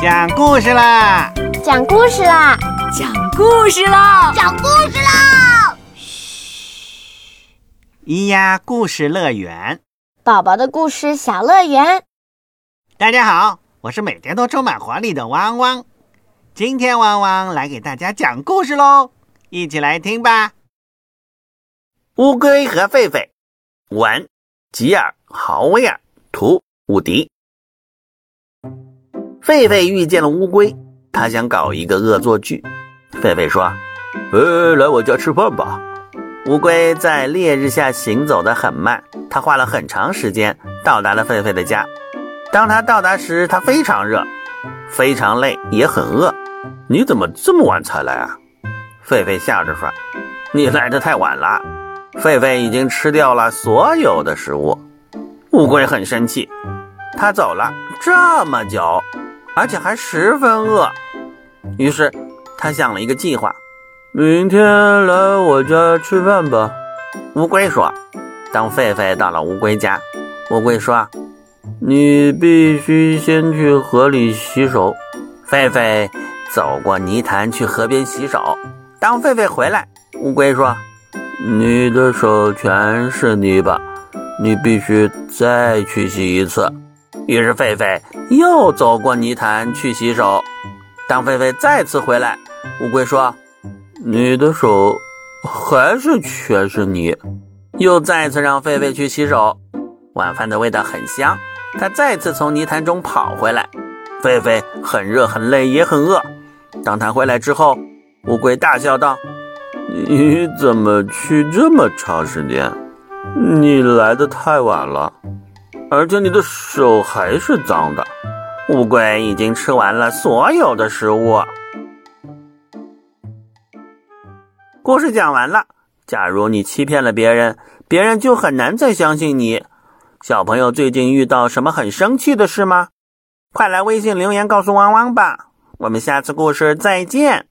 讲故事啦！讲故事啦！讲故事啦！讲故事啦！嘘，咿呀故事乐园，宝宝的故事小乐园。大家好，我是每天都充满活力的汪汪。今天汪汪来给大家讲故事喽，一起来听吧。乌龟和狒狒，文吉尔·豪威尔，图伍迪。狒狒遇见了乌龟，他想搞一个恶作剧。狒狒说：“呃，来我家吃饭吧。”乌龟在烈日下行走得很慢，它花了很长时间到达了狒狒的家。当它到达时，它非常热，非常累，也很饿。你怎么这么晚才来啊？狒狒笑着说：“你来的太晚了。”狒狒已经吃掉了所有的食物。乌龟很生气，它走了这么久。而且还十分饿，于是他想了一个计划：明天来我家吃饭吧。乌龟说。当狒狒到了乌龟家，乌龟说：“你必须先去河里洗手。”狒狒走过泥潭去河边洗手。当狒狒回来，乌龟说：“你的手全是泥巴，你必须再去洗一次。”于是狒狒又走过泥潭去洗手。当狒狒再次回来，乌龟说：“你的手还是全是泥。”又再次让狒狒去洗手。晚饭的味道很香，他再次从泥潭中跑回来。狒狒很热、很累，也很饿。当他回来之后，乌龟大笑道：“你怎么去这么长时间？你来的太晚了。”而且你的手还是脏的。乌龟已经吃完了所有的食物。故事讲完了。假如你欺骗了别人，别人就很难再相信你。小朋友最近遇到什么很生气的事吗？快来微信留言告诉汪汪吧。我们下次故事再见。